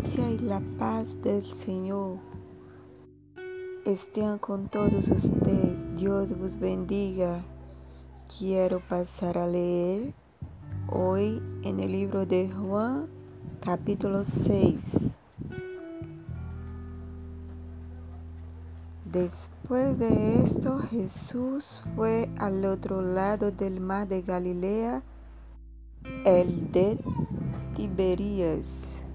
y la paz del Señor estén con todos ustedes. Dios vos bendiga. Quiero pasar a leer hoy en el libro de Juan, capítulo 6. Después de esto, Jesús fue al otro lado del mar de Galilea, el de Tiberías,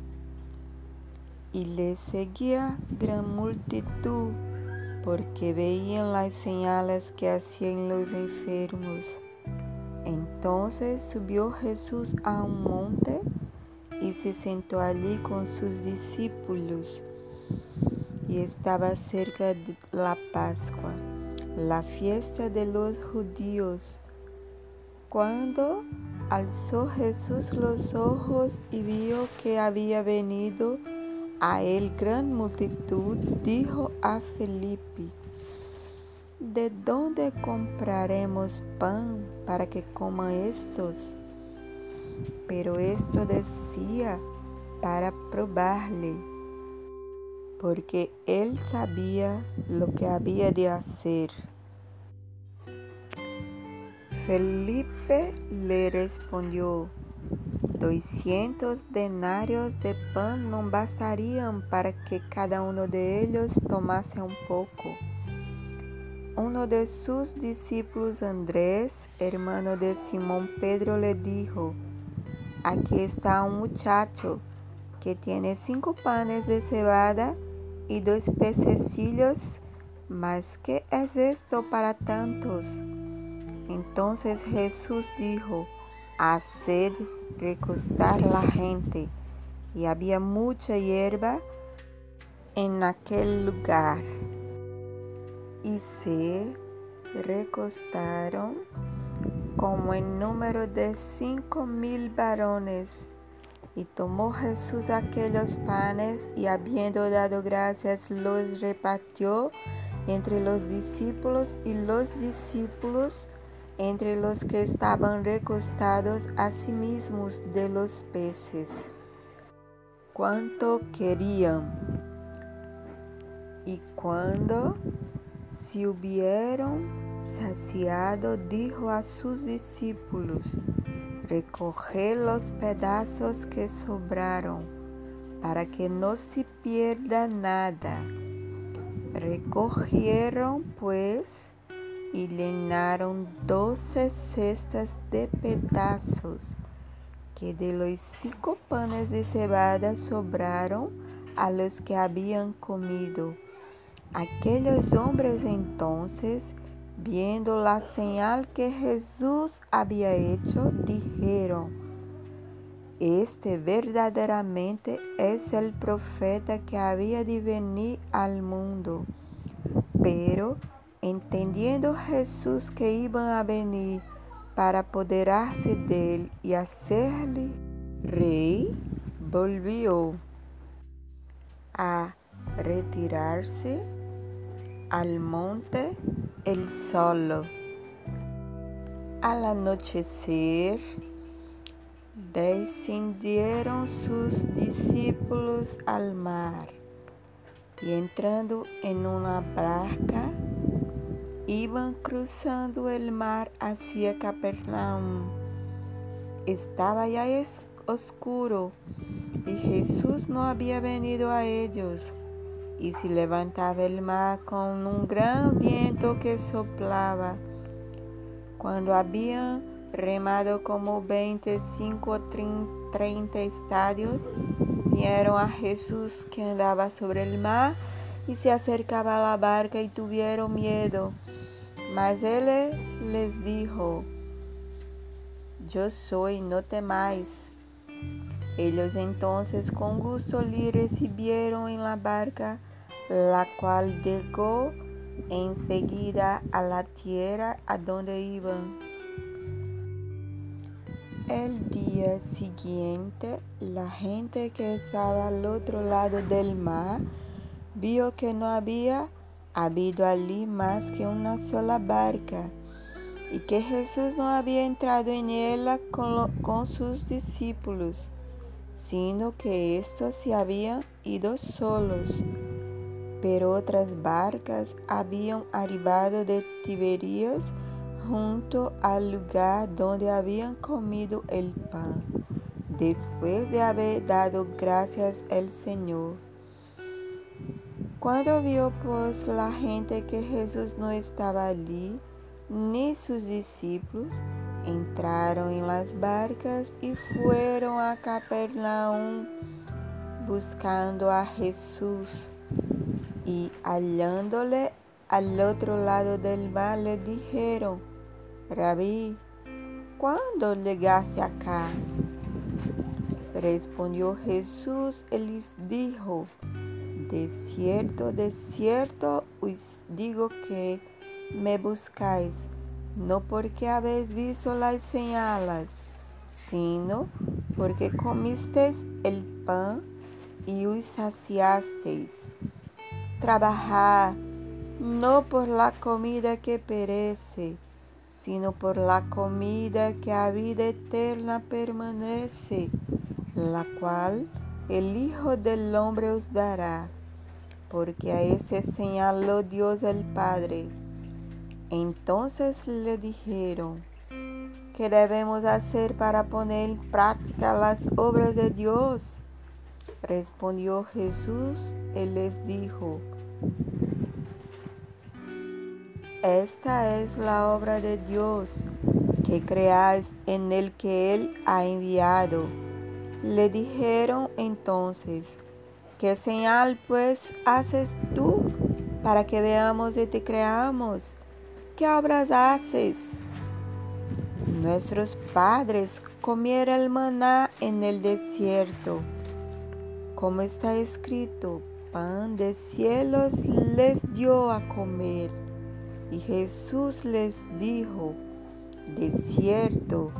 y le seguía gran multitud porque veían las señales que hacían los enfermos. Entonces subió Jesús a un monte y se sentó allí con sus discípulos y estaba cerca de la Pascua, la fiesta de los judíos. Cuando alzó Jesús los ojos y vio que había venido a él gran multitud, dijo a Felipe, ¿de dónde compraremos pan para que coman estos? Pero esto decía para probarle porque él sabía lo que había de hacer. Felipe le respondió, doscientos denarios de pan no bastarían para que cada uno de ellos tomase un poco. Uno de sus discípulos, Andrés, hermano de Simón Pedro, le dijo, aquí está un muchacho que tiene cinco panes de cebada y dos pececillos, mas ¿qué es esto para tantos? Entonces Jesús dijo, haced recostar la gente. Y había mucha hierba en aquel lugar. Y se recostaron como en número de cinco mil varones. Y tomó Jesús aquellos panes y habiendo dado gracias los repartió entre los discípulos y los discípulos entre los que estaban recostados a sí mismos de los peces. Cuánto querían. Y cuando se hubieron saciado, dijo a sus discípulos, recoger los pedazos que sobraron, para que no se pierda nada. Recogieron pues y llenaron doce cestas de pedazos que de los cinco panes de cebada sobraron a los que habían comido. Aquellos hombres entonces Viendo la señal que Jesús había hecho, dijeron, este verdaderamente es el profeta que había de venir al mundo. Pero entendiendo Jesús que iban a venir para apoderarse de él y hacerle rey, volvió a retirarse al monte el solo. Al anochecer, descendieron sus discípulos al mar y entrando en una barca, iban cruzando el mar hacia Capernaum. Estaba ya oscuro y Jesús no había venido a ellos y se levantaba el mar con un gran viento que soplaba. Cuando habían remado como 25 o 30 estadios, vieron a Jesús que andaba sobre el mar y se acercaba a la barca y tuvieron miedo. Mas él les dijo, yo soy, no temáis. Ellos entonces con gusto le recibieron en la barca la cual llegó enseguida a la tierra a donde iban. El día siguiente, la gente que estaba al otro lado del mar vio que no había habido allí más que una sola barca y que Jesús no había entrado en ella con, con sus discípulos, sino que estos se habían ido solos. Pero otras barcas habían arribado de Tiberías junto al lugar donde habían comido el pan, después de haber dado gracias al Señor. Cuando vio pues la gente que Jesús no estaba allí, ni sus discípulos, entraron en las barcas y fueron a Capernaum buscando a Jesús. Y hallándole al otro lado del mar le dijeron, Rabí, ¿cuándo llegaste acá? Respondió Jesús y les dijo, de cierto, de cierto os digo que me buscáis, no porque habéis visto las señales, sino porque comisteis el pan y os saciasteis. Trabajad no por la comida que perece, sino por la comida que a vida eterna permanece, la cual el Hijo del Hombre os dará porque a ese señaló Dios el Padre. Entonces le dijeron, ¿qué debemos hacer para poner en práctica las obras de Dios? Respondió Jesús y les dijo, esta es la obra de Dios, que creáis en el que Él ha enviado. Le dijeron entonces, ¿Qué señal pues haces tú para que veamos y te creamos? ¿Qué obras haces? Nuestros padres comieron el maná en el desierto. Como está escrito, pan de cielos les dio a comer. Y Jesús les dijo, de cierto,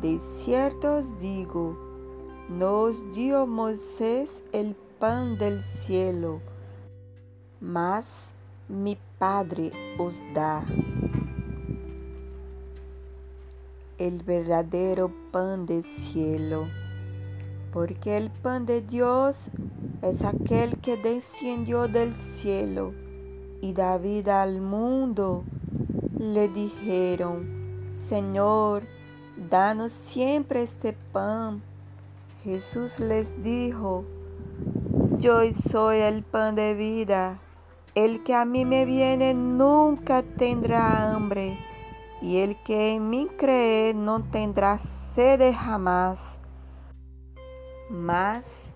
de cierto os digo, no os dio Moisés el pan del cielo, mas mi Padre os da el verdadero pan del cielo, porque el pan de Dios es aquel que descendió del cielo y da vida al mundo. Le dijeron, Señor, danos siempre este pan. Jesús les dijo, yo soy el pan de vida. El que a mí me viene nunca tendrá hambre, y el que en mí cree no tendrá sed jamás. Mas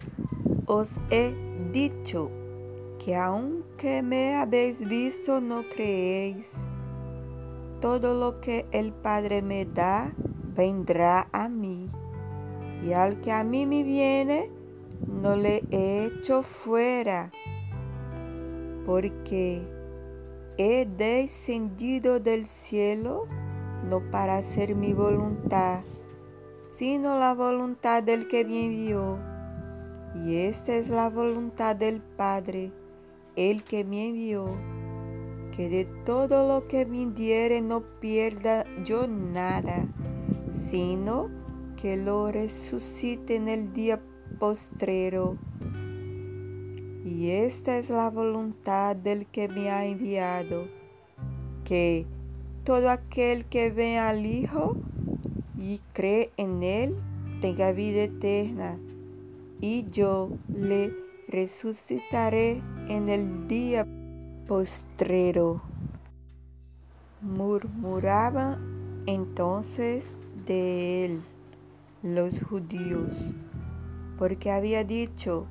os he dicho que aunque me habéis visto no creéis. Todo lo que el Padre me da vendrá a mí, y al que a mí me viene, no le he hecho fuera, porque he descendido del cielo no para hacer mi voluntad, sino la voluntad del que me envió. Y esta es la voluntad del Padre, el que me envió, que de todo lo que me diere no pierda yo nada, sino que lo resucite en el día Y esta es la voluntad del que me ha enviado, que todo aquel que ve al Hijo y cree en Él tenga vida eterna, y yo le resucitaré en el día postrero. Murmuraban entonces de él los judíos porque había dicho,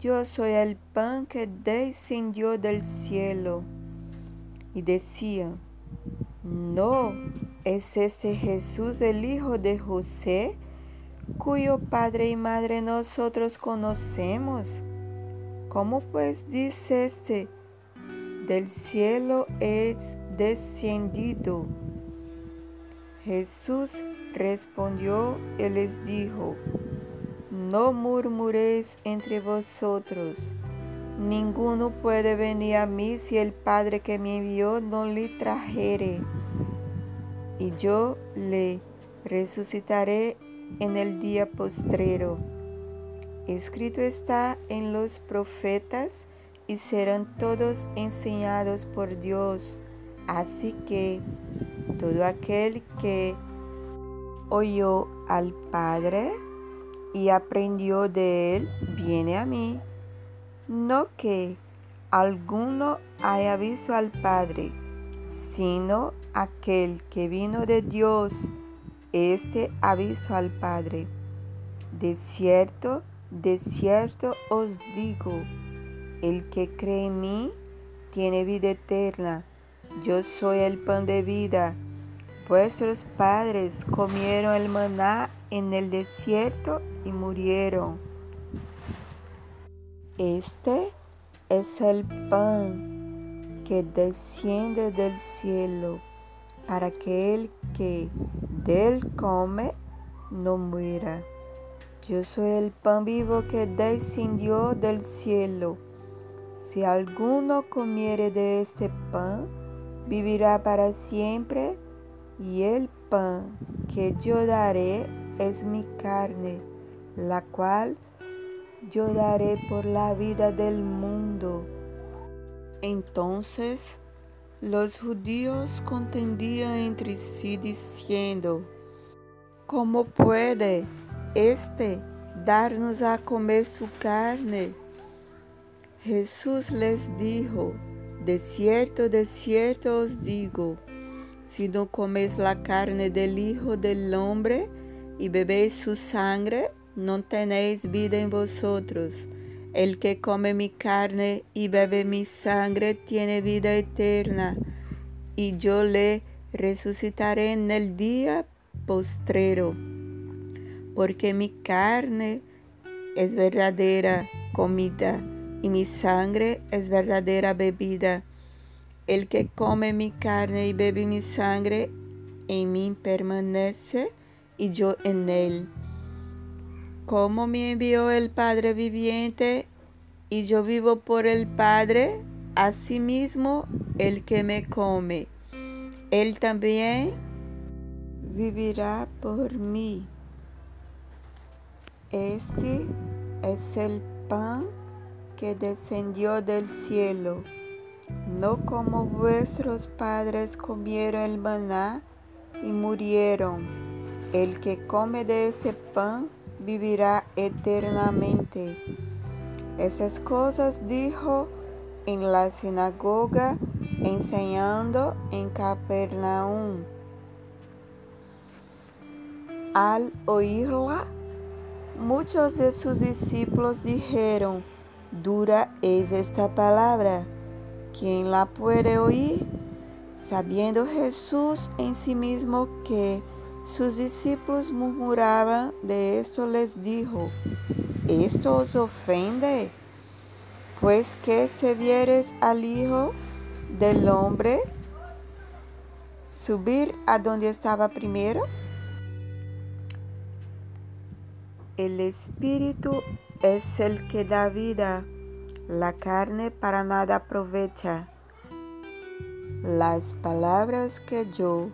yo soy el pan que descendió del cielo. Y decía, no, es este Jesús el Hijo de José, cuyo padre y madre nosotros conocemos. ¿Cómo pues dice este, del cielo es descendido? Jesús respondió y les dijo, no murmuréis entre vosotros. Ninguno puede venir a mí si el Padre que me envió no le trajere. Y yo le resucitaré en el día postrero. Escrito está en los profetas y serán todos enseñados por Dios. Así que todo aquel que oyó al Padre y aprendió de él, viene a mí. No que alguno haya visto al Padre, sino aquel que vino de Dios, este ha visto al Padre. De cierto, de cierto os digo, el que cree en mí tiene vida eterna. Yo soy el pan de vida. Vuestros padres comieron el maná en el desierto y murieron. Este es el pan que desciende del cielo para que el que de él come no muera. Yo soy el pan vivo que descendió del cielo. Si alguno comiere de este pan, vivirá para siempre, y el pan que yo daré es mi carne, la cual yo daré por la vida del mundo. Entonces los judíos contendían entre sí diciendo, ¿cómo puede este darnos a comer su carne. Jesús les dijo, de cierto, de cierto os digo, si no coméis la carne del Hijo del Hombre y bebéis su sangre, no tenéis vida en vosotros. El que come mi carne y bebe mi sangre tiene vida eterna, y yo le resucitaré en el día postrero porque mi carne es verdadera comida y mi sangre es verdadera bebida. El que come mi carne y bebe mi sangre, en mí permanece y yo en él. Como me envió el Padre viviente y yo vivo por el Padre, asimismo el que me come, él también vivirá por mí. Este es el pan que descendió del cielo, no como vuestros padres comieron el maná y murieron. El que come de ese pan vivirá eternamente. Esas cosas dijo en la sinagoga enseñando en Capernaum. Al oírla, Muchos de sus discípulos dijeron, dura es esta palabra, ¿quién la puede oír? Sabiendo Jesús en sí mismo que sus discípulos murmuraban de esto, les dijo, ¿esto os ofende? Pues que se vieres al Hijo del Hombre subir a donde estaba primero, El espíritu es el que da vida, la carne para nada aprovecha. Las palabras que yo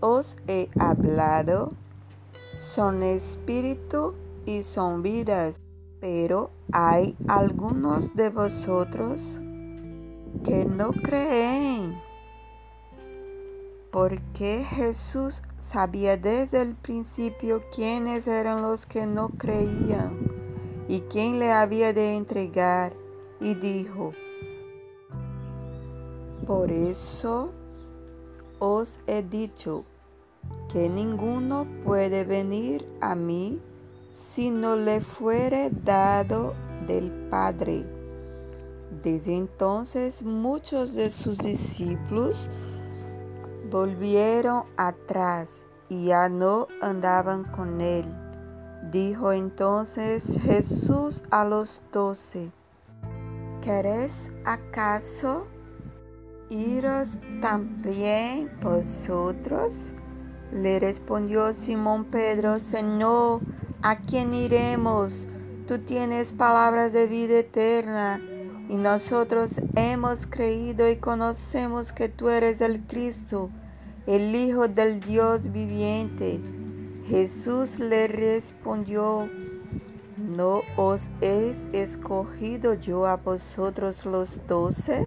os he hablado son espíritu y son vidas, pero hay algunos de vosotros que no creen. Porque Jesús sabía desde el principio quiénes eran los que no creían y quién le había de entregar, y dijo, por eso os he dicho que ninguno puede venir a mí si no le fuere dado del Padre. Desde entonces muchos de sus discípulos volvieron atrás y ya no andaban con él. Dijo entonces Jesús a los doce, ¿queréis acaso iros también vosotros? Le respondió Simón Pedro, Señor, ¿a quién iremos? Tú tienes palabras de vida eterna y nosotros hemos creído y conocemos que tú eres el Cristo, el Hijo del Dios viviente. Jesús le respondió, ¿no os he escogido yo a vosotros los doce?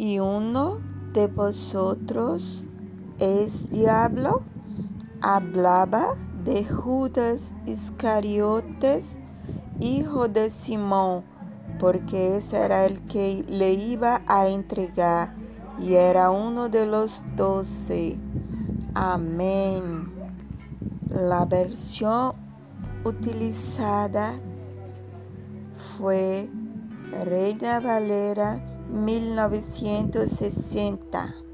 ¿Y uno de vosotros es diablo? Hablaba de Judas Iscariotes, hijo de Simón, porque ese era el que le iba a entregar y era uno de los doce. Amén. La versión utilizada fue Reina Valera 1960.